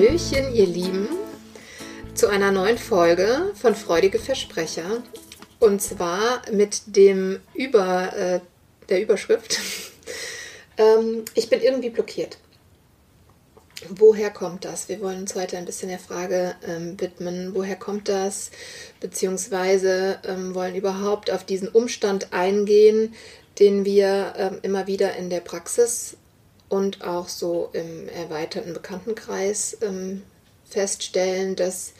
Hallöchen, ihr Lieben, zu einer neuen Folge von Freudige Versprecher. Und zwar mit dem Über, äh, der Überschrift. ähm, ich bin irgendwie blockiert. Woher kommt das? Wir wollen uns heute ein bisschen der Frage ähm, widmen, woher kommt das? Beziehungsweise ähm, wollen überhaupt auf diesen Umstand eingehen, den wir ähm, immer wieder in der Praxis und auch so im erweiterten Bekanntenkreis ähm, feststellen, dass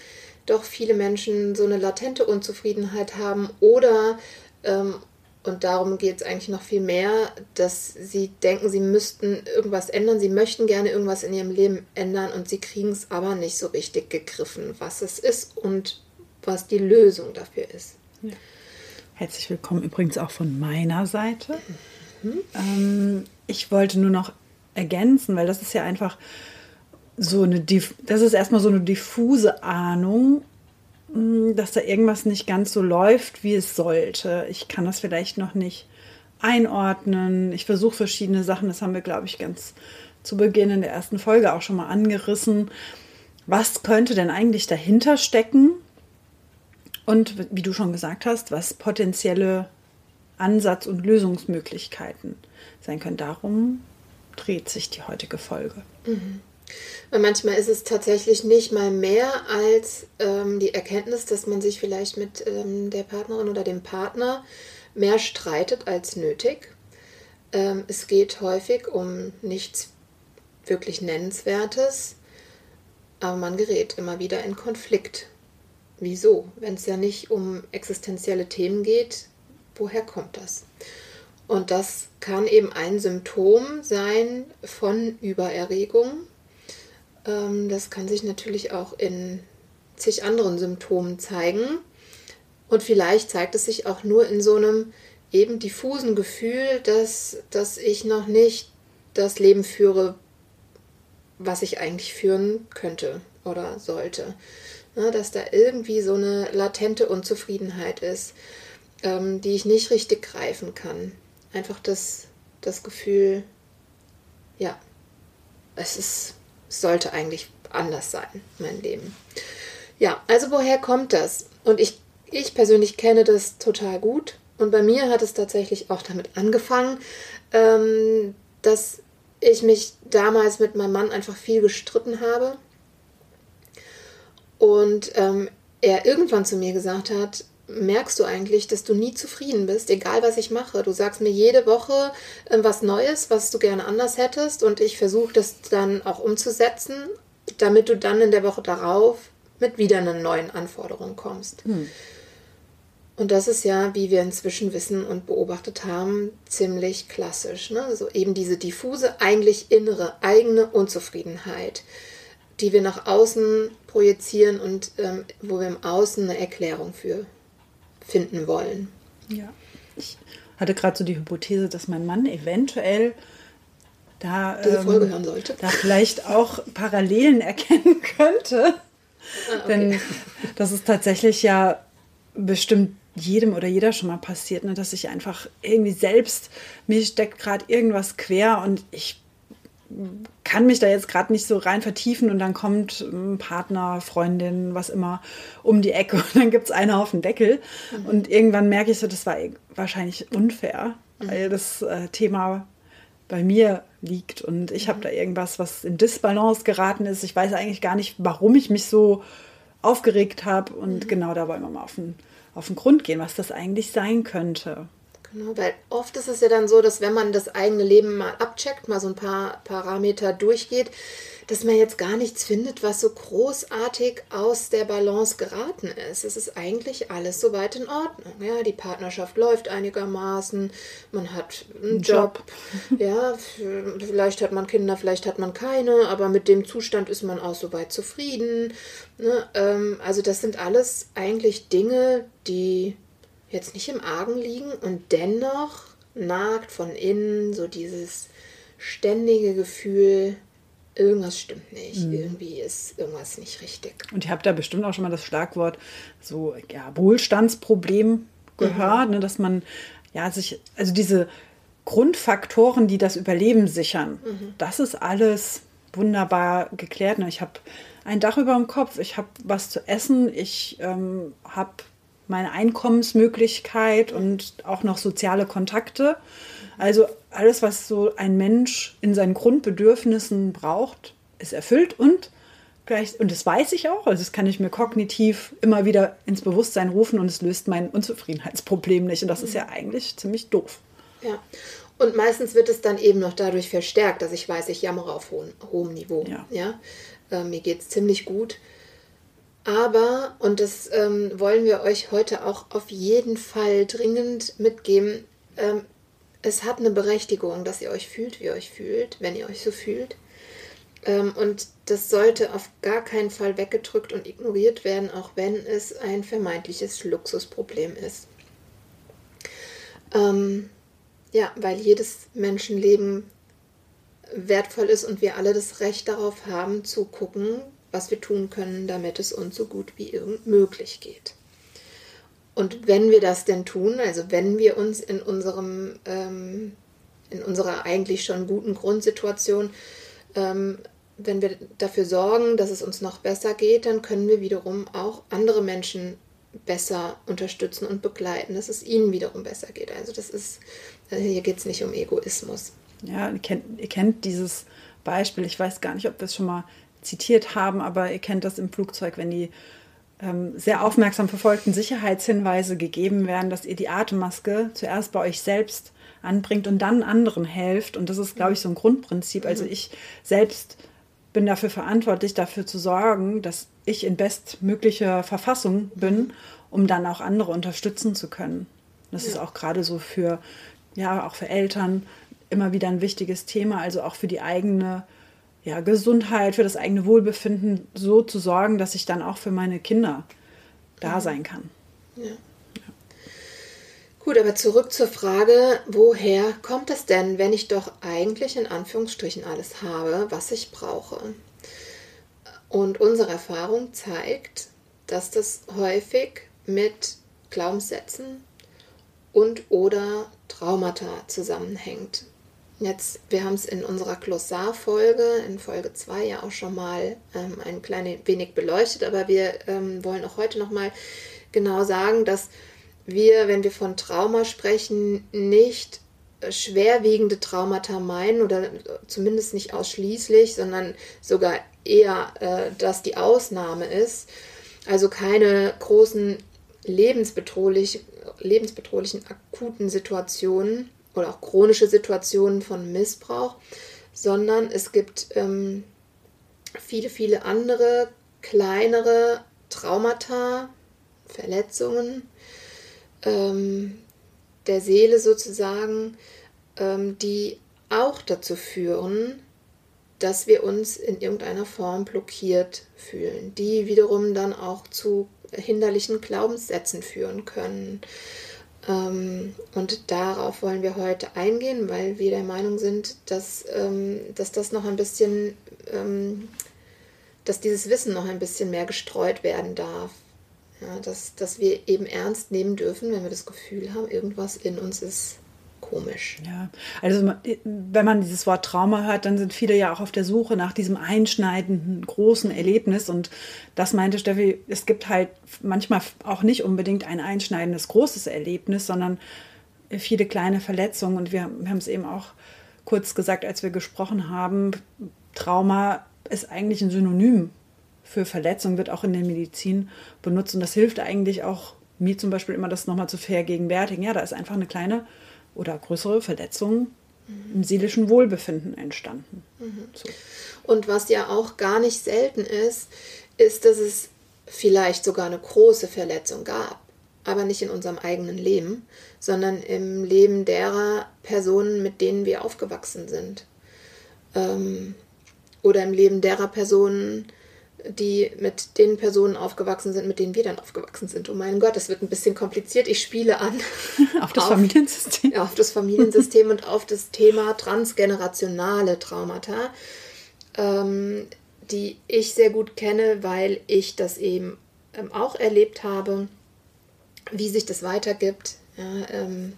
doch viele Menschen so eine latente Unzufriedenheit haben oder, ähm, und darum geht es eigentlich noch viel mehr, dass sie denken, sie müssten irgendwas ändern, sie möchten gerne irgendwas in ihrem Leben ändern und sie kriegen es aber nicht so richtig gegriffen, was es ist und was die Lösung dafür ist. Ja. Herzlich willkommen übrigens auch von meiner Seite. Mhm. Ähm, ich wollte nur noch ergänzen, weil das ist ja einfach so eine, das ist erstmal so eine diffuse Ahnung, hm, dass da irgendwas nicht ganz so läuft, wie es sollte. Ich kann das vielleicht noch nicht einordnen. Ich versuche verschiedene Sachen, das haben wir, glaube ich, ganz zu Beginn in der ersten Folge auch schon mal angerissen. Was könnte denn eigentlich dahinter stecken? Und wie du schon gesagt hast, was potenzielle Ansatz- und Lösungsmöglichkeiten sein können. Darum dreht sich die heutige Folge. Mhm. Manchmal ist es tatsächlich nicht mal mehr als ähm, die Erkenntnis, dass man sich vielleicht mit ähm, der Partnerin oder dem Partner mehr streitet als nötig. Ähm, es geht häufig um nichts wirklich Nennenswertes, aber man gerät immer wieder in Konflikt. Wieso? Wenn es ja nicht um existenzielle Themen geht, woher kommt das? Und das kann eben ein Symptom sein von Übererregung. Ähm, das kann sich natürlich auch in zig anderen Symptomen zeigen. Und vielleicht zeigt es sich auch nur in so einem eben diffusen Gefühl, dass, dass ich noch nicht das Leben führe, was ich eigentlich führen könnte oder sollte. Ja, dass da irgendwie so eine latente Unzufriedenheit ist, ähm, die ich nicht richtig greifen kann einfach das, das Gefühl, ja, es ist, sollte eigentlich anders sein, mein Leben. Ja, also woher kommt das? Und ich, ich persönlich kenne das total gut. Und bei mir hat es tatsächlich auch damit angefangen, ähm, dass ich mich damals mit meinem Mann einfach viel gestritten habe. Und ähm, er irgendwann zu mir gesagt hat, merkst du eigentlich, dass du nie zufrieden bist, egal was ich mache. Du sagst mir jede Woche äh, was Neues, was du gerne anders hättest und ich versuche das dann auch umzusetzen, damit du dann in der Woche darauf mit wieder einer neuen Anforderung kommst. Hm. Und das ist ja, wie wir inzwischen wissen und beobachtet haben, ziemlich klassisch. Ne? So eben diese diffuse, eigentlich innere, eigene Unzufriedenheit, die wir nach außen projizieren und ähm, wo wir im Außen eine Erklärung für finden wollen. Ja, ich hatte gerade so die Hypothese, dass mein Mann eventuell da, Diese Folge ähm, hören sollte. da vielleicht auch Parallelen erkennen könnte. Ah, okay. Denn das ist tatsächlich ja bestimmt jedem oder jeder schon mal passiert, ne, dass ich einfach irgendwie selbst, mir steckt gerade irgendwas quer und ich kann mich da jetzt gerade nicht so rein vertiefen und dann kommt ein Partner, Freundin, was immer um die Ecke und dann gibt es einen auf den Deckel. Mhm. Und irgendwann merke ich so, das war wahrscheinlich unfair, mhm. weil das äh, Thema bei mir liegt und ich mhm. habe da irgendwas, was in Disbalance geraten ist. Ich weiß eigentlich gar nicht, warum ich mich so aufgeregt habe und mhm. genau da wollen wir mal auf den, auf den Grund gehen, was das eigentlich sein könnte. Genau, weil oft ist es ja dann so, dass wenn man das eigene Leben mal abcheckt, mal so ein paar Parameter durchgeht, dass man jetzt gar nichts findet, was so großartig aus der Balance geraten ist. Es ist eigentlich alles soweit in Ordnung. Ja, die Partnerschaft läuft einigermaßen, man hat einen Job, Job. ja, vielleicht hat man Kinder, vielleicht hat man keine, aber mit dem Zustand ist man auch soweit zufrieden. Ne? Ähm, also das sind alles eigentlich Dinge, die jetzt nicht im Argen liegen und dennoch nagt von innen so dieses ständige Gefühl, irgendwas stimmt nicht, mhm. irgendwie ist irgendwas nicht richtig. Und ihr habt da bestimmt auch schon mal das Schlagwort so ja, Wohlstandsproblem gehört, mhm. ne, dass man ja sich, also diese Grundfaktoren, die das Überleben sichern, mhm. das ist alles wunderbar geklärt. Ne? Ich habe ein Dach über dem Kopf, ich habe was zu essen, ich ähm, habe meine Einkommensmöglichkeit und auch noch soziale Kontakte. Also alles, was so ein Mensch in seinen Grundbedürfnissen braucht, ist erfüllt und gleich, und das weiß ich auch, also das kann ich mir kognitiv immer wieder ins Bewusstsein rufen und es löst mein Unzufriedenheitsproblem nicht. Und das ist ja eigentlich ziemlich doof. Ja. Und meistens wird es dann eben noch dadurch verstärkt, dass ich weiß, ich jammere auf hohem, hohem Niveau. Ja. ja? Äh, mir geht es ziemlich gut. Aber, und das ähm, wollen wir euch heute auch auf jeden Fall dringend mitgeben, ähm, es hat eine Berechtigung, dass ihr euch fühlt, wie ihr euch fühlt, wenn ihr euch so fühlt. Ähm, und das sollte auf gar keinen Fall weggedrückt und ignoriert werden, auch wenn es ein vermeintliches Luxusproblem ist. Ähm, ja, weil jedes Menschenleben wertvoll ist und wir alle das Recht darauf haben, zu gucken, was wir tun können, damit es uns so gut wie irgend möglich geht. Und wenn wir das denn tun, also wenn wir uns in unserem, ähm, in unserer eigentlich schon guten Grundsituation, ähm, wenn wir dafür sorgen, dass es uns noch besser geht, dann können wir wiederum auch andere Menschen besser unterstützen und begleiten, dass es ihnen wiederum besser geht. Also das ist, äh, hier geht es nicht um Egoismus. Ja, ihr kennt, ihr kennt dieses Beispiel, ich weiß gar nicht, ob wir es schon mal zitiert haben, aber ihr kennt das im Flugzeug, wenn die ähm, sehr aufmerksam verfolgten Sicherheitshinweise gegeben werden, dass ihr die Atemmaske zuerst bei euch selbst anbringt und dann anderen helft. Und das ist, glaube ich, so ein Grundprinzip. Also mhm. ich selbst bin dafür verantwortlich, dafür zu sorgen, dass ich in bestmöglicher Verfassung bin, um dann auch andere unterstützen zu können. Das ja. ist auch gerade so für, ja, auch für Eltern immer wieder ein wichtiges Thema, also auch für die eigene ja, Gesundheit, für das eigene Wohlbefinden so zu sorgen, dass ich dann auch für meine Kinder da mhm. sein kann. Ja. ja. Gut, aber zurück zur Frage, woher kommt es denn, wenn ich doch eigentlich in Anführungsstrichen alles habe, was ich brauche? Und unsere Erfahrung zeigt, dass das häufig mit Glaubenssätzen und oder Traumata zusammenhängt. Jetzt, wir haben es in unserer Glossar-Folge, in Folge 2 ja auch schon mal ähm, ein klein wenig beleuchtet, aber wir ähm, wollen auch heute nochmal genau sagen, dass wir, wenn wir von Trauma sprechen, nicht schwerwiegende Traumata meinen oder zumindest nicht ausschließlich, sondern sogar eher, äh, dass die Ausnahme ist. Also keine großen lebensbedrohlich, lebensbedrohlichen akuten Situationen oder auch chronische Situationen von Missbrauch, sondern es gibt ähm, viele, viele andere kleinere Traumata, Verletzungen ähm, der Seele sozusagen, ähm, die auch dazu führen, dass wir uns in irgendeiner Form blockiert fühlen, die wiederum dann auch zu hinderlichen Glaubenssätzen führen können. Ähm, und darauf wollen wir heute eingehen, weil wir der Meinung sind, dass, ähm, dass das noch ein bisschen, ähm, dass dieses Wissen noch ein bisschen mehr gestreut werden darf. Ja, dass, dass wir eben ernst nehmen dürfen, wenn wir das Gefühl haben, irgendwas in uns ist komisch. Ja, also wenn man dieses Wort Trauma hört, dann sind viele ja auch auf der Suche nach diesem einschneidenden großen Erlebnis. Und das meinte Steffi, es gibt halt manchmal auch nicht unbedingt ein einschneidendes großes Erlebnis, sondern viele kleine Verletzungen. Und wir, wir haben es eben auch kurz gesagt, als wir gesprochen haben, Trauma ist eigentlich ein Synonym für Verletzung, wird auch in der Medizin benutzt. Und das hilft eigentlich auch mir zum Beispiel immer das nochmal zu vergegenwärtigen. Ja, da ist einfach eine kleine oder größere Verletzung mhm. im seelischen Wohlbefinden entstanden. Mhm. So. Und was ja auch gar nicht selten ist, ist, dass es vielleicht sogar eine große Verletzung gab, aber nicht in unserem eigenen Leben, sondern im Leben derer Personen, mit denen wir aufgewachsen sind. Ähm, oder im Leben derer Personen, die mit den Personen aufgewachsen sind, mit denen wir dann aufgewachsen sind. Oh mein Gott, das wird ein bisschen kompliziert. Ich spiele an. auf das auf, Familiensystem. Auf das Familiensystem und auf das Thema transgenerationale Traumata, ähm, die ich sehr gut kenne, weil ich das eben ähm, auch erlebt habe, wie sich das weitergibt. Ja, ähm,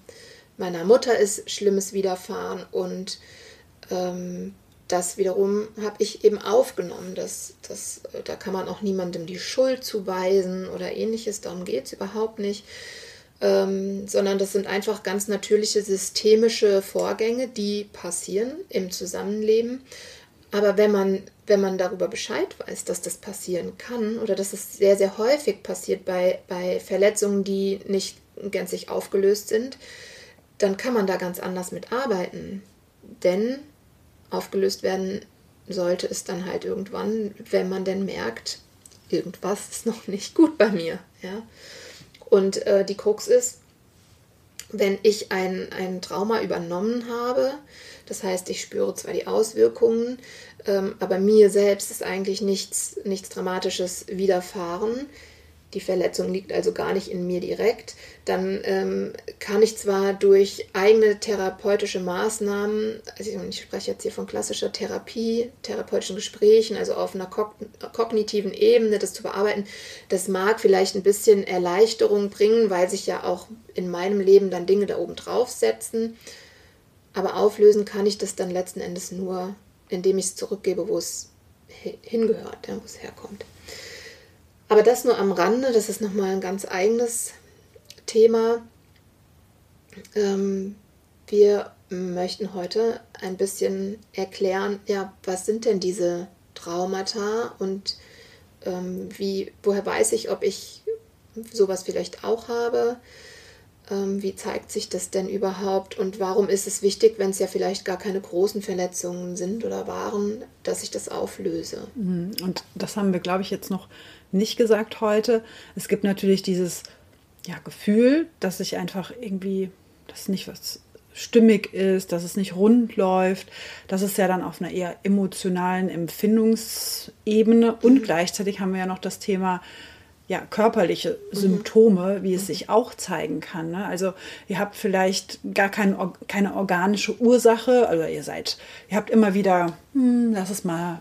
meiner Mutter ist Schlimmes widerfahren und ähm, das wiederum habe ich eben aufgenommen. Das, das, da kann man auch niemandem die Schuld zuweisen oder ähnliches. Darum geht es überhaupt nicht. Ähm, sondern das sind einfach ganz natürliche systemische Vorgänge, die passieren im Zusammenleben. Aber wenn man, wenn man darüber Bescheid weiß, dass das passieren kann oder dass es sehr, sehr häufig passiert bei, bei Verletzungen, die nicht gänzlich aufgelöst sind, dann kann man da ganz anders mit arbeiten. Denn aufgelöst werden sollte es dann halt irgendwann, wenn man denn merkt, irgendwas ist noch nicht gut bei mir. Ja? Und äh, die Krux ist, wenn ich ein, ein Trauma übernommen habe, das heißt, ich spüre zwar die Auswirkungen, ähm, aber mir selbst ist eigentlich nichts, nichts Dramatisches widerfahren, die Verletzung liegt also gar nicht in mir direkt, dann ähm, kann ich zwar durch eigene therapeutische Maßnahmen, also ich spreche jetzt hier von klassischer Therapie, therapeutischen Gesprächen, also auf einer kognitiven Ebene das zu bearbeiten, das mag vielleicht ein bisschen Erleichterung bringen, weil sich ja auch in meinem Leben dann Dinge da oben drauf setzen. Aber auflösen kann ich das dann letzten Endes nur, indem ich es zurückgebe, wo es hingehört, wo es herkommt. Aber das nur am Rande, das ist nochmal ein ganz eigenes Thema. Ähm, wir möchten heute ein bisschen erklären, ja, was sind denn diese Traumata und ähm, wie, woher weiß ich, ob ich sowas vielleicht auch habe? Ähm, wie zeigt sich das denn überhaupt und warum ist es wichtig, wenn es ja vielleicht gar keine großen Verletzungen sind oder waren, dass ich das auflöse? Mhm. Und das haben wir, glaube ich, jetzt noch nicht gesagt heute. Es gibt natürlich dieses ja, Gefühl, dass sich einfach irgendwie, dass nicht was stimmig ist, dass es nicht rund läuft. Das ist ja dann auf einer eher emotionalen Empfindungsebene. Und mhm. gleichzeitig haben wir ja noch das Thema ja, körperliche mhm. Symptome, wie es mhm. sich auch zeigen kann. Ne? Also ihr habt vielleicht gar kein, keine organische Ursache, also ihr seid, ihr habt immer wieder, hm, lass es mal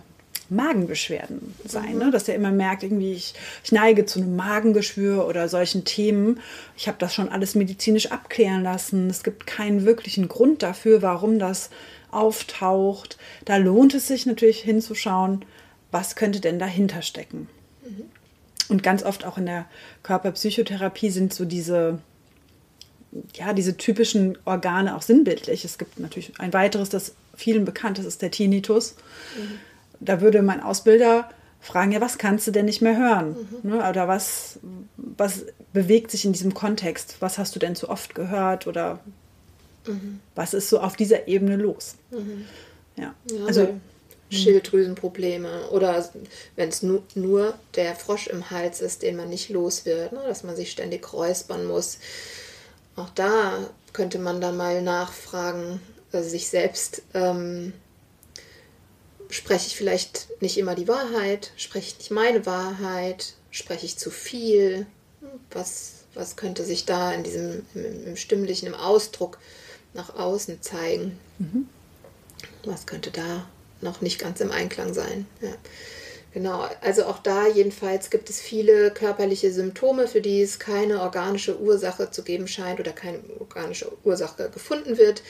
Magenbeschwerden sein, mhm. ne? dass ihr immer merkt, irgendwie ich, ich neige zu einem Magengeschwür oder solchen Themen. Ich habe das schon alles medizinisch abklären lassen. Es gibt keinen wirklichen Grund dafür, warum das auftaucht. Da lohnt es sich natürlich hinzuschauen, was könnte denn dahinter stecken. Mhm. Und ganz oft auch in der Körperpsychotherapie sind so diese ja, diese typischen Organe auch sinnbildlich. Es gibt natürlich ein weiteres, das vielen bekannt ist, ist der Tinnitus. Mhm da würde mein Ausbilder fragen, ja, was kannst du denn nicht mehr hören? Mhm. Ne? Oder was, was bewegt sich in diesem Kontext? Was hast du denn zu oft gehört? Oder mhm. was ist so auf dieser Ebene los? Mhm. Ja. ja. also. Schilddrüsenprobleme oder wenn es nu nur der Frosch im Hals ist, den man nicht los wird, ne? dass man sich ständig räuspern muss. Auch da könnte man dann mal nachfragen, also sich selbst ähm, spreche ich vielleicht nicht immer die Wahrheit, spreche ich nicht meine Wahrheit, spreche ich zu viel, was, was könnte sich da in diesem im, im stimmlichen, im Ausdruck nach außen zeigen? Mhm. Was könnte da noch nicht ganz im Einklang sein? Ja. Genau, also auch da jedenfalls gibt es viele körperliche Symptome, für die es keine organische Ursache zu geben scheint oder keine organische Ursache gefunden wird,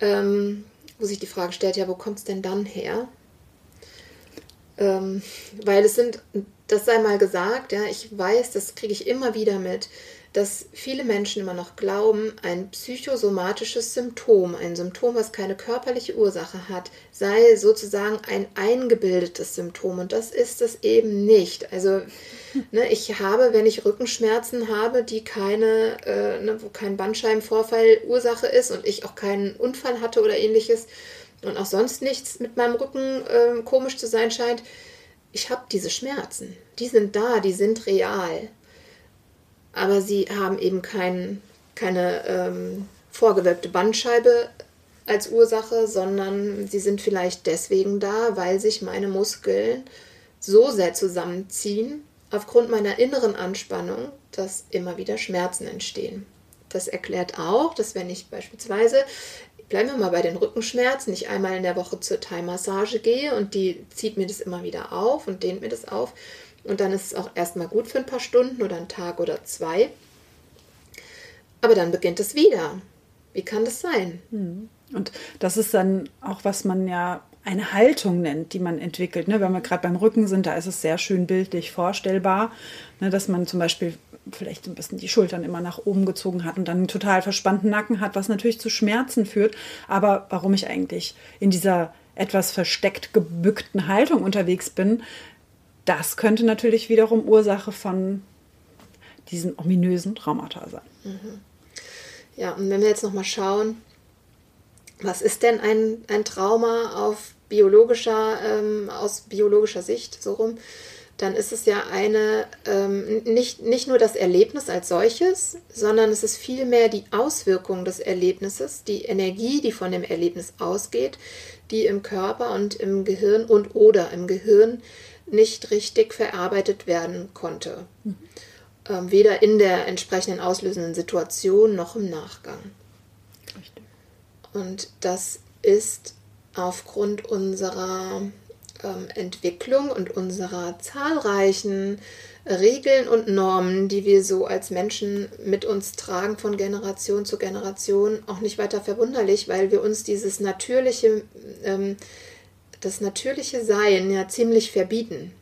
ähm, wo sich die Frage stellt, ja, wo kommt es denn dann her? Ähm, weil es sind, das sei mal gesagt, ja, ich weiß, das kriege ich immer wieder mit. Dass viele Menschen immer noch glauben, ein psychosomatisches Symptom, ein Symptom, was keine körperliche Ursache hat, sei sozusagen ein eingebildetes Symptom. Und das ist es eben nicht. Also ne, ich habe, wenn ich Rückenschmerzen habe, die keine, äh, ne, wo kein Bandscheibenvorfall Ursache ist und ich auch keinen Unfall hatte oder ähnliches und auch sonst nichts mit meinem Rücken äh, komisch zu sein scheint, ich habe diese Schmerzen. Die sind da, die sind real aber sie haben eben kein, keine ähm, vorgewölbte Bandscheibe als Ursache, sondern sie sind vielleicht deswegen da, weil sich meine Muskeln so sehr zusammenziehen, aufgrund meiner inneren Anspannung, dass immer wieder Schmerzen entstehen. Das erklärt auch, dass wenn ich beispielsweise, bleiben wir mal bei den Rückenschmerzen, ich einmal in der Woche zur Thai-Massage gehe und die zieht mir das immer wieder auf und dehnt mir das auf, und dann ist es auch erstmal gut für ein paar Stunden oder einen Tag oder zwei. Aber dann beginnt es wieder. Wie kann das sein? Hm. Und das ist dann auch, was man ja eine Haltung nennt, die man entwickelt. Ne? Wenn wir gerade beim Rücken sind, da ist es sehr schön bildlich vorstellbar, ne? dass man zum Beispiel vielleicht ein bisschen die Schultern immer nach oben gezogen hat und dann einen total verspannten Nacken hat, was natürlich zu Schmerzen führt. Aber warum ich eigentlich in dieser etwas versteckt gebückten Haltung unterwegs bin, das könnte natürlich wiederum Ursache von diesen ominösen Traumata sein. Mhm. Ja, und wenn wir jetzt nochmal schauen, was ist denn ein, ein Trauma auf biologischer, ähm, aus biologischer Sicht so rum, dann ist es ja eine, ähm, nicht, nicht nur das Erlebnis als solches, sondern es ist vielmehr die Auswirkung des Erlebnisses, die Energie, die von dem Erlebnis ausgeht, die im Körper und im Gehirn und oder im Gehirn nicht richtig verarbeitet werden konnte. Mhm. Ähm, weder in der entsprechenden auslösenden Situation noch im Nachgang. Richtig. Und das ist aufgrund unserer ähm, Entwicklung und unserer zahlreichen Regeln und Normen, die wir so als Menschen mit uns tragen von Generation zu Generation, auch nicht weiter verwunderlich, weil wir uns dieses natürliche ähm, das natürliche Sein ja ziemlich verbieten.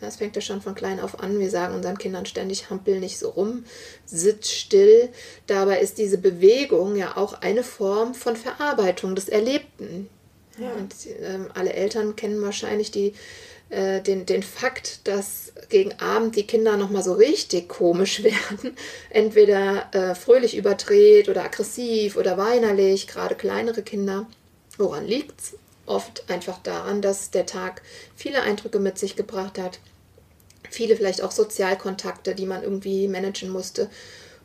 Das fängt ja schon von klein auf an. Wir sagen unseren Kindern ständig, hampel nicht so rum, sitz still. Dabei ist diese Bewegung ja auch eine Form von Verarbeitung des Erlebten. Ja. Und äh, alle Eltern kennen wahrscheinlich die, äh, den, den Fakt, dass gegen Abend die Kinder nochmal so richtig komisch werden. Entweder äh, fröhlich überdreht oder aggressiv oder weinerlich, gerade kleinere Kinder. Woran liegt's? Oft einfach daran, dass der Tag viele Eindrücke mit sich gebracht hat, viele vielleicht auch Sozialkontakte, die man irgendwie managen musste.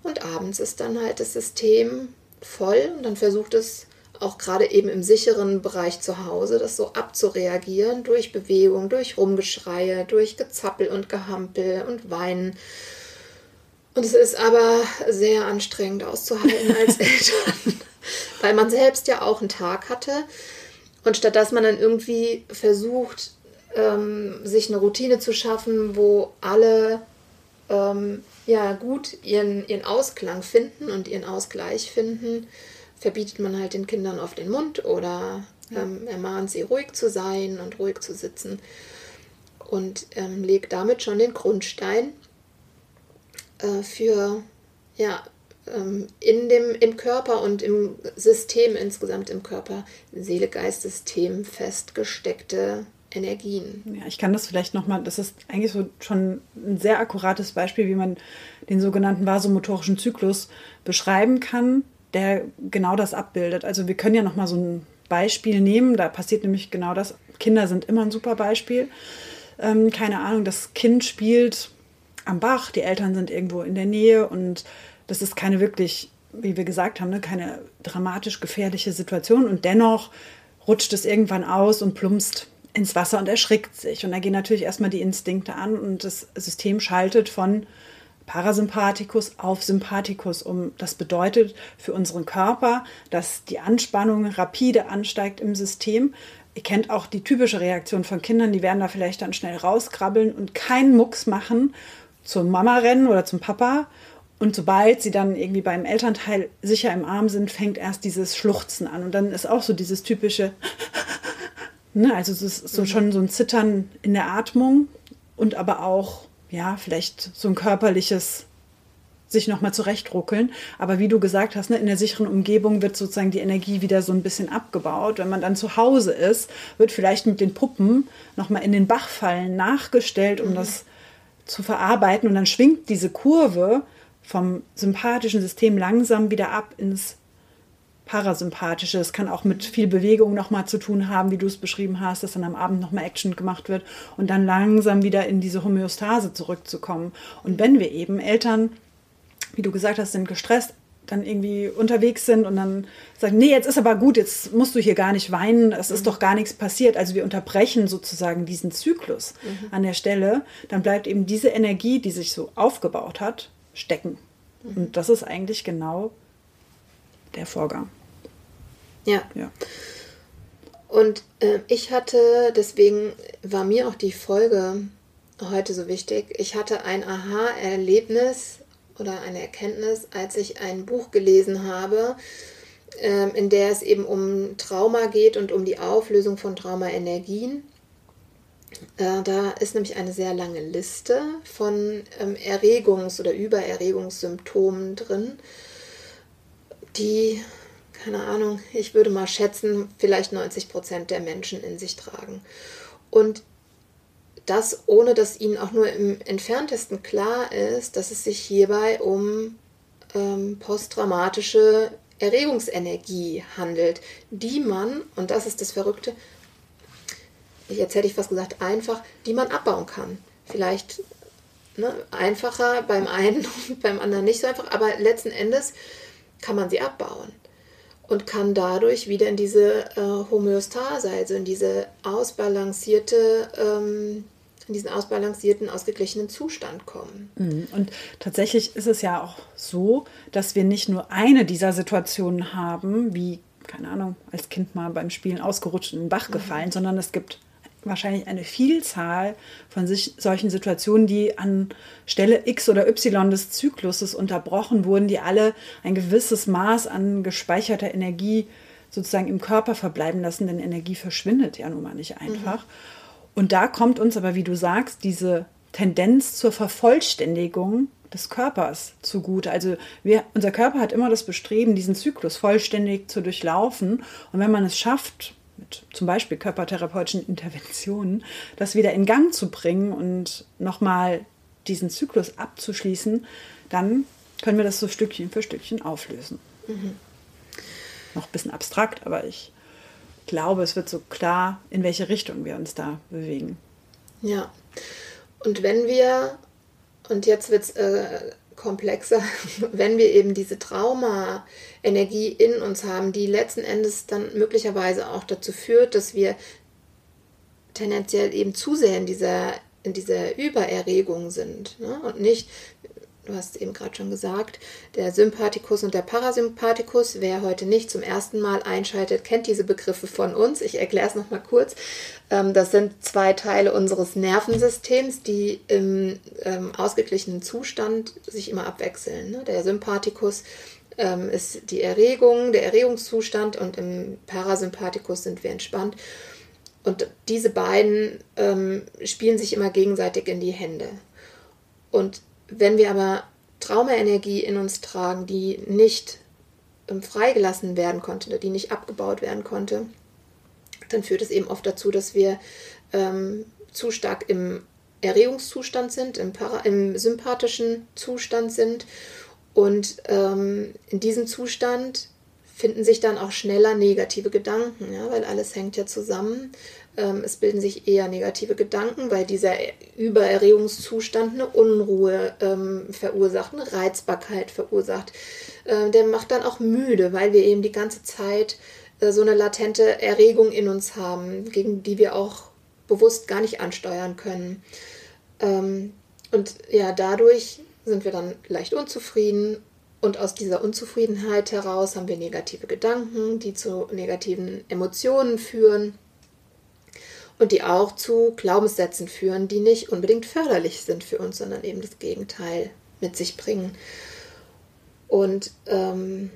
Und abends ist dann halt das System voll und dann versucht es auch gerade eben im sicheren Bereich zu Hause, das so abzureagieren durch Bewegung, durch Rumgeschreie, durch Gezappel und Gehampel und Weinen. Und es ist aber sehr anstrengend auszuhalten als Eltern, weil man selbst ja auch einen Tag hatte, und statt dass man dann irgendwie versucht, ähm, sich eine Routine zu schaffen, wo alle ähm, ja gut ihren, ihren Ausklang finden und ihren Ausgleich finden, verbietet man halt den Kindern oft den Mund oder ähm, ermahnt sie ruhig zu sein und ruhig zu sitzen und ähm, legt damit schon den Grundstein äh, für ja, in dem, im Körper und im System insgesamt im Körper, Seele-Geist-System festgesteckte Energien. Ja, ich kann das vielleicht nochmal, das ist eigentlich so schon ein sehr akkurates Beispiel, wie man den sogenannten vasomotorischen Zyklus beschreiben kann, der genau das abbildet. Also wir können ja nochmal so ein Beispiel nehmen, da passiert nämlich genau das. Kinder sind immer ein super Beispiel. Ähm, keine Ahnung, das Kind spielt am Bach, die Eltern sind irgendwo in der Nähe und das ist keine wirklich, wie wir gesagt haben, ne, keine dramatisch gefährliche Situation und dennoch rutscht es irgendwann aus und plumpst ins Wasser und erschrickt sich. Und da gehen natürlich erstmal die Instinkte an und das System schaltet von Parasympathikus auf Sympathikus um. Das bedeutet für unseren Körper, dass die Anspannung rapide ansteigt im System. Ihr kennt auch die typische Reaktion von Kindern, die werden da vielleicht dann schnell rauskrabbeln und keinen Mucks machen, zur Mama rennen oder zum Papa und sobald sie dann irgendwie beim Elternteil sicher im Arm sind, fängt erst dieses Schluchzen an. Und dann ist auch so dieses typische, ne, also es ist so mhm. schon so ein Zittern in der Atmung und aber auch, ja, vielleicht so ein körperliches sich nochmal zurechtruckeln. Aber wie du gesagt hast, ne, in der sicheren Umgebung wird sozusagen die Energie wieder so ein bisschen abgebaut. Wenn man dann zu Hause ist, wird vielleicht mit den Puppen nochmal in den Bachfallen nachgestellt, um mhm. das zu verarbeiten. Und dann schwingt diese Kurve vom sympathischen System langsam wieder ab ins Parasympathische. Es kann auch mit viel Bewegung nochmal zu tun haben, wie du es beschrieben hast, dass dann am Abend nochmal Action gemacht wird und dann langsam wieder in diese Homöostase zurückzukommen. Und wenn wir eben Eltern, wie du gesagt hast, sind gestresst, dann irgendwie unterwegs sind und dann sagen, nee, jetzt ist aber gut, jetzt musst du hier gar nicht weinen, es ist mhm. doch gar nichts passiert. Also wir unterbrechen sozusagen diesen Zyklus mhm. an der Stelle, dann bleibt eben diese Energie, die sich so aufgebaut hat, stecken. Mhm. Und das ist eigentlich genau der Vorgang. Ja. ja. Und äh, ich hatte, deswegen war mir auch die Folge heute so wichtig. Ich hatte ein Aha-Erlebnis oder eine Erkenntnis, als ich ein Buch gelesen habe, äh, in der es eben um Trauma geht und um die Auflösung von Traumaenergien. Äh, da ist nämlich eine sehr lange Liste von ähm, Erregungs- oder Übererregungssymptomen drin, die keine Ahnung, ich würde mal schätzen, vielleicht 90 Prozent der Menschen in sich tragen. Und das ohne dass ihnen auch nur im entferntesten klar ist, dass es sich hierbei um ähm, posttraumatische Erregungsenergie handelt, die man, und das ist das Verrückte, jetzt hätte ich fast gesagt einfach, die man abbauen kann. Vielleicht ne, einfacher beim einen und beim anderen nicht so einfach, aber letzten Endes kann man sie abbauen und kann dadurch wieder in diese äh, Homöostase, also in diese ausbalancierte, ähm, in diesen ausbalancierten, ausgeglichenen Zustand kommen. Mhm. Und tatsächlich ist es ja auch so, dass wir nicht nur eine dieser Situationen haben, wie keine Ahnung, als Kind mal beim Spielen ausgerutscht in den Bach gefallen, mhm. sondern es gibt wahrscheinlich eine Vielzahl von sich, solchen Situationen, die an Stelle X oder Y des Zykluses unterbrochen wurden, die alle ein gewisses Maß an gespeicherter Energie sozusagen im Körper verbleiben lassen, denn Energie verschwindet ja nun mal nicht einfach. Mhm. Und da kommt uns aber, wie du sagst, diese Tendenz zur Vervollständigung des Körpers zugute. Also wir, unser Körper hat immer das Bestreben, diesen Zyklus vollständig zu durchlaufen. Und wenn man es schafft, mit zum Beispiel körpertherapeutischen Interventionen, das wieder in Gang zu bringen und nochmal diesen Zyklus abzuschließen, dann können wir das so Stückchen für Stückchen auflösen. Mhm. Noch ein bisschen abstrakt, aber ich glaube, es wird so klar, in welche Richtung wir uns da bewegen. Ja, und wenn wir, und jetzt wird es äh, komplexer, wenn wir eben diese Trauma-Energie in uns haben, die letzten Endes dann möglicherweise auch dazu führt, dass wir tendenziell eben zu sehr in dieser, in dieser Übererregung sind ne? und nicht du hast eben gerade schon gesagt, der Sympathikus und der Parasympathikus. Wer heute nicht zum ersten Mal einschaltet, kennt diese Begriffe von uns. Ich erkläre es nochmal kurz. Ähm, das sind zwei Teile unseres Nervensystems, die im ähm, ausgeglichenen Zustand sich immer abwechseln. Ne? Der Sympathikus ähm, ist die Erregung, der Erregungszustand und im Parasympathikus sind wir entspannt. Und diese beiden ähm, spielen sich immer gegenseitig in die Hände. Und wenn wir aber Traumaenergie in uns tragen, die nicht ähm, freigelassen werden konnte, die nicht abgebaut werden konnte, dann führt es eben oft dazu, dass wir ähm, zu stark im Erregungszustand sind, im, Para im sympathischen Zustand sind. Und ähm, in diesem Zustand finden sich dann auch schneller negative Gedanken, ja, weil alles hängt ja zusammen. Ähm, es bilden sich eher negative Gedanken, weil dieser Übererregungszustand eine Unruhe ähm, verursacht, eine Reizbarkeit verursacht. Äh, der macht dann auch müde, weil wir eben die ganze Zeit äh, so eine latente Erregung in uns haben, gegen die wir auch bewusst gar nicht ansteuern können. Ähm, und ja, dadurch sind wir dann leicht unzufrieden und aus dieser Unzufriedenheit heraus haben wir negative Gedanken, die zu negativen Emotionen führen und die auch zu Glaubenssätzen führen, die nicht unbedingt förderlich sind für uns, sondern eben das Gegenteil mit sich bringen. Und ähm,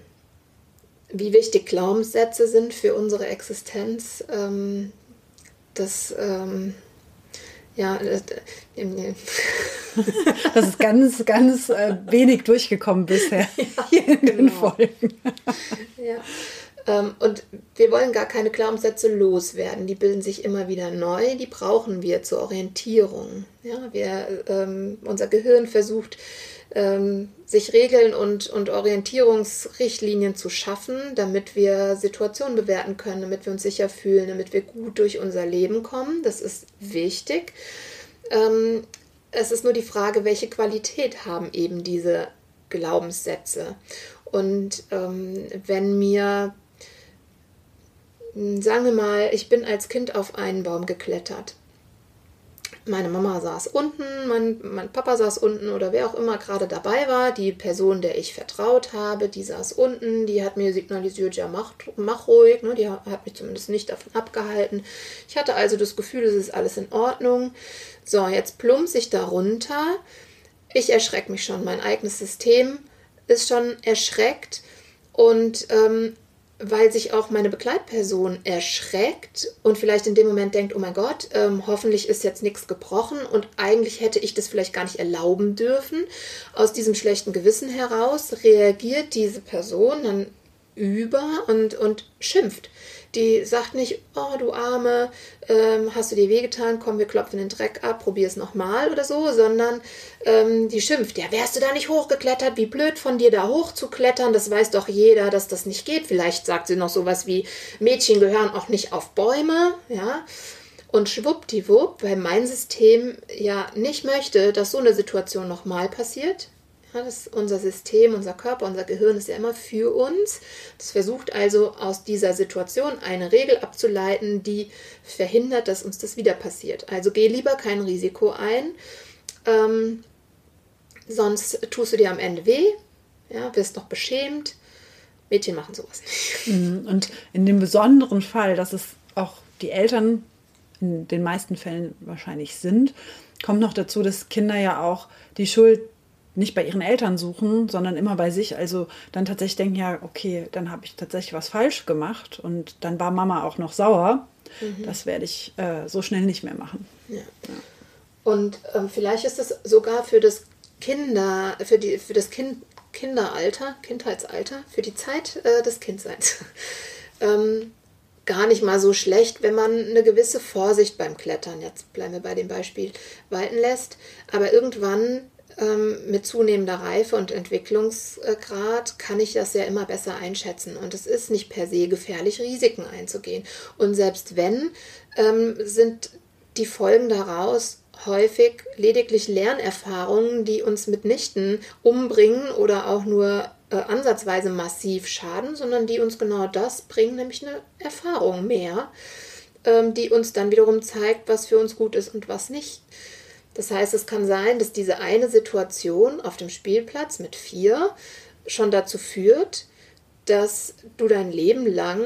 wie wichtig Glaubenssätze sind für unsere Existenz, ähm, das ähm, Ja, äh, das ist ganz, ganz äh, wenig durchgekommen bisher ja, hier in den genau. Folgen. ja. Ähm, und wir wollen gar keine Glaubenssätze loswerden. Die bilden sich immer wieder neu. Die brauchen wir zur Orientierung. Ja, wir, ähm, unser Gehirn versucht, ähm, sich Regeln und, und Orientierungsrichtlinien zu schaffen, damit wir Situationen bewerten können, damit wir uns sicher fühlen, damit wir gut durch unser Leben kommen. Das ist wichtig. Ähm, es ist nur die Frage, welche Qualität haben eben diese Glaubenssätze. Und ähm, wenn mir sagen wir mal, ich bin als Kind auf einen Baum geklettert. Meine Mama saß unten, mein, mein Papa saß unten oder wer auch immer gerade dabei war. Die Person, der ich vertraut habe, die saß unten, die hat mir signalisiert, ja, mach, mach ruhig. Ne? Die hat mich zumindest nicht davon abgehalten. Ich hatte also das Gefühl, es ist alles in Ordnung. So, jetzt plumpse ich da runter. Ich erschrecke mich schon. Mein eigenes System ist schon erschreckt. Und ähm, weil sich auch meine Begleitperson erschreckt und vielleicht in dem Moment denkt, oh mein Gott, ähm, hoffentlich ist jetzt nichts gebrochen und eigentlich hätte ich das vielleicht gar nicht erlauben dürfen. Aus diesem schlechten Gewissen heraus reagiert diese Person dann über und, und schimpft. Die sagt nicht, oh du Arme, ähm, hast du dir wehgetan, komm, wir klopfen den Dreck ab, probier es nochmal oder so, sondern ähm, die schimpft, ja, wärst du da nicht hochgeklettert, wie blöd von dir da hochzuklettern, das weiß doch jeder, dass das nicht geht. Vielleicht sagt sie noch sowas wie, Mädchen gehören auch nicht auf Bäume, ja. Und schwuppdiwupp, weil mein System ja nicht möchte, dass so eine Situation nochmal passiert, ja, das unser System, unser Körper, unser Gehirn ist ja immer für uns. Das versucht also aus dieser Situation eine Regel abzuleiten, die verhindert, dass uns das wieder passiert. Also geh lieber kein Risiko ein, ähm, sonst tust du dir am Ende weh, ja, wirst noch beschämt. Mädchen machen sowas nicht. Mhm, und in dem besonderen Fall, dass es auch die Eltern in den meisten Fällen wahrscheinlich sind, kommt noch dazu, dass Kinder ja auch die Schuld nicht bei ihren Eltern suchen, sondern immer bei sich. Also dann tatsächlich denken, ja, okay, dann habe ich tatsächlich was falsch gemacht und dann war Mama auch noch sauer. Mhm. Das werde ich äh, so schnell nicht mehr machen. Ja. Ja. Und ähm, vielleicht ist es sogar für das Kinder, für die, für das Kind, Kinderalter, Kindheitsalter, für die Zeit äh, des Kindseins. ähm, gar nicht mal so schlecht, wenn man eine gewisse Vorsicht beim Klettern, jetzt bleiben wir bei dem Beispiel, walten lässt. Aber irgendwann mit zunehmender Reife und Entwicklungsgrad kann ich das ja immer besser einschätzen. Und es ist nicht per se gefährlich, Risiken einzugehen. Und selbst wenn, ähm, sind die Folgen daraus häufig lediglich Lernerfahrungen, die uns mitnichten umbringen oder auch nur äh, ansatzweise massiv schaden, sondern die uns genau das bringen, nämlich eine Erfahrung mehr, ähm, die uns dann wiederum zeigt, was für uns gut ist und was nicht. Das heißt, es kann sein, dass diese eine Situation auf dem Spielplatz mit vier schon dazu führt, dass du dein Leben lang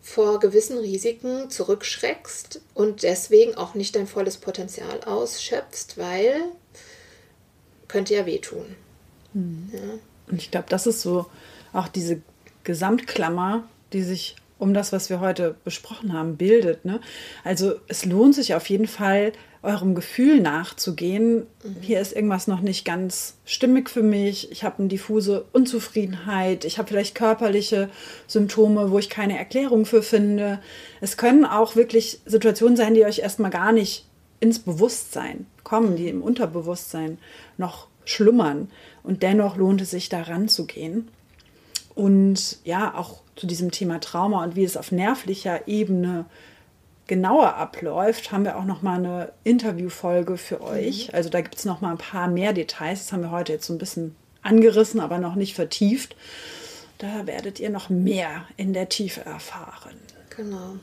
vor gewissen Risiken zurückschreckst und deswegen auch nicht dein volles Potenzial ausschöpfst, weil könnte ja wehtun. Mhm. Ja. Und ich glaube, das ist so auch diese Gesamtklammer, die sich um das, was wir heute besprochen haben, bildet. Ne? Also es lohnt sich auf jeden Fall, eurem Gefühl nachzugehen. Mhm. Hier ist irgendwas noch nicht ganz stimmig für mich. Ich habe eine diffuse Unzufriedenheit. Ich habe vielleicht körperliche Symptome, wo ich keine Erklärung für finde. Es können auch wirklich Situationen sein, die euch erstmal gar nicht ins Bewusstsein kommen, die im Unterbewusstsein noch schlummern. Und dennoch lohnt es sich, daran zu gehen. Und ja, auch zu diesem Thema Trauma und wie es auf nervlicher Ebene genauer abläuft, haben wir auch noch mal eine Interviewfolge für euch. Mhm. Also da gibt es noch mal ein paar mehr Details. Das haben wir heute jetzt so ein bisschen angerissen, aber noch nicht vertieft. Da werdet ihr noch mehr in der Tiefe erfahren. Genau.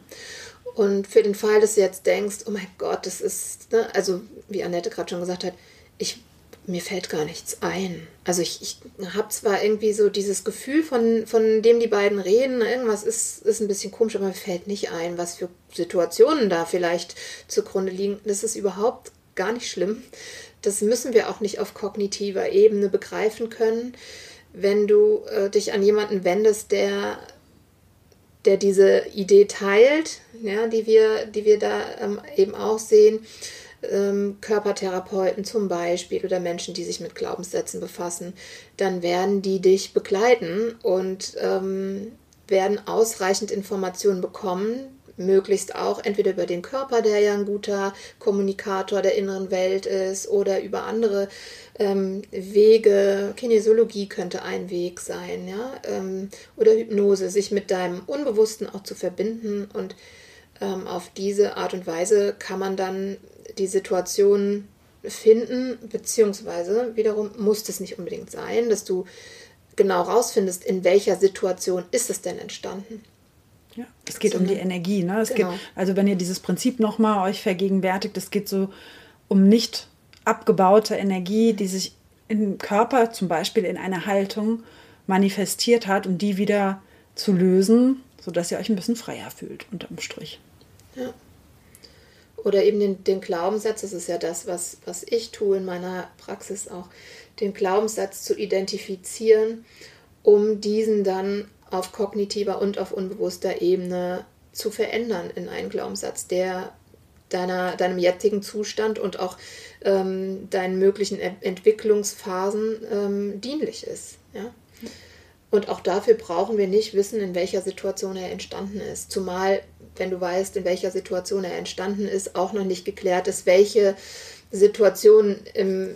Und für den Fall, dass du jetzt denkst, oh mein Gott, das ist, ne, also wie Annette gerade schon gesagt hat, ich mir fällt gar nichts ein. Also ich, ich habe zwar irgendwie so dieses Gefühl, von, von dem die beiden reden, irgendwas ist, ist ein bisschen komisch, aber mir fällt nicht ein, was für Situationen da vielleicht zugrunde liegen. Das ist überhaupt gar nicht schlimm. Das müssen wir auch nicht auf kognitiver Ebene begreifen können. Wenn du äh, dich an jemanden wendest, der, der diese Idee teilt, ja, die, wir, die wir da ähm, eben auch sehen, ähm, Körpertherapeuten zum Beispiel oder Menschen, die sich mit Glaubenssätzen befassen, dann werden die dich begleiten und ähm, werden ausreichend Informationen bekommen, möglichst auch entweder über den Körper, der ja ein guter Kommunikator der inneren Welt ist, oder über andere ähm, Wege. Kinesiologie könnte ein Weg sein, ja, ähm, oder Hypnose, sich mit deinem Unbewussten auch zu verbinden und ähm, auf diese Art und Weise kann man dann die Situation finden, beziehungsweise wiederum muss es nicht unbedingt sein, dass du genau rausfindest, in welcher Situation ist es denn entstanden. Ja, es geht so, um die Energie. Ne? Es genau. geht, also wenn ihr dieses Prinzip nochmal euch vergegenwärtigt, es geht so um nicht abgebaute Energie, die sich im Körper, zum Beispiel in einer Haltung, manifestiert hat und die wieder zu lösen, sodass ihr euch ein bisschen freier fühlt, unterm Strich. Ja. Oder eben den, den Glaubenssatz, das ist ja das, was, was ich tue in meiner Praxis auch, den Glaubenssatz zu identifizieren, um diesen dann auf kognitiver und auf unbewusster Ebene zu verändern in einen Glaubenssatz, der deiner, deinem jetzigen Zustand und auch ähm, deinen möglichen Entwicklungsphasen ähm, dienlich ist. Ja? Und auch dafür brauchen wir nicht wissen, in welcher Situation er entstanden ist. Zumal, wenn du weißt, in welcher Situation er entstanden ist, auch noch nicht geklärt ist, welche Situationen im,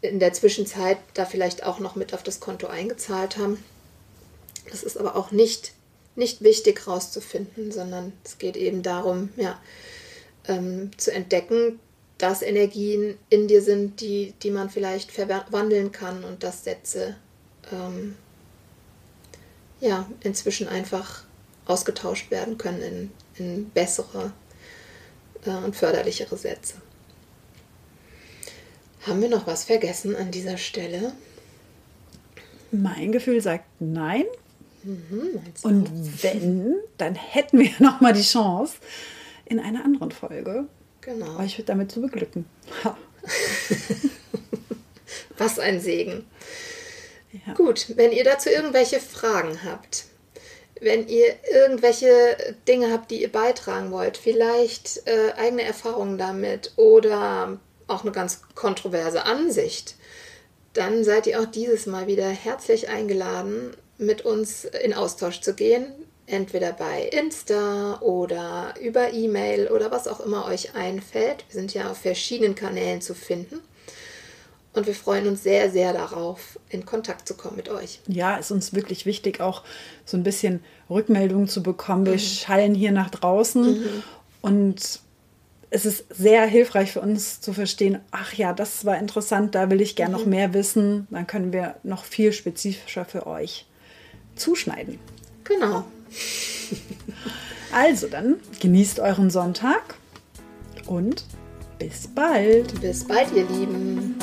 in der Zwischenzeit da vielleicht auch noch mit auf das Konto eingezahlt haben. Das ist aber auch nicht, nicht wichtig herauszufinden, sondern es geht eben darum, ja, ähm, zu entdecken, dass Energien in dir sind, die, die man vielleicht verwandeln kann und dass Sätze ähm, ja, inzwischen einfach ausgetauscht werden können in, in bessere äh, und förderlichere Sätze. Haben wir noch was vergessen an dieser Stelle? Mein Gefühl sagt nein. Mhm, und wenn, dann hätten wir noch mal die Chance in einer anderen Folge genau. euch damit zu beglücken. was ein Segen. Ja. Gut, wenn ihr dazu irgendwelche Fragen habt, wenn ihr irgendwelche Dinge habt, die ihr beitragen wollt, vielleicht äh, eigene Erfahrungen damit oder auch eine ganz kontroverse Ansicht, dann seid ihr auch dieses Mal wieder herzlich eingeladen, mit uns in Austausch zu gehen. Entweder bei Insta oder über E-Mail oder was auch immer euch einfällt. Wir sind ja auf verschiedenen Kanälen zu finden. Und wir freuen uns sehr, sehr darauf, in Kontakt zu kommen mit euch. Ja, ist uns wirklich wichtig, auch so ein bisschen Rückmeldungen zu bekommen. Wir mhm. schallen hier nach draußen mhm. und es ist sehr hilfreich für uns zu verstehen, ach ja, das war interessant, da will ich gerne mhm. noch mehr wissen. Dann können wir noch viel spezifischer für euch zuschneiden. Genau. Also dann genießt euren Sonntag und bis bald. Bis bald, ihr Lieben.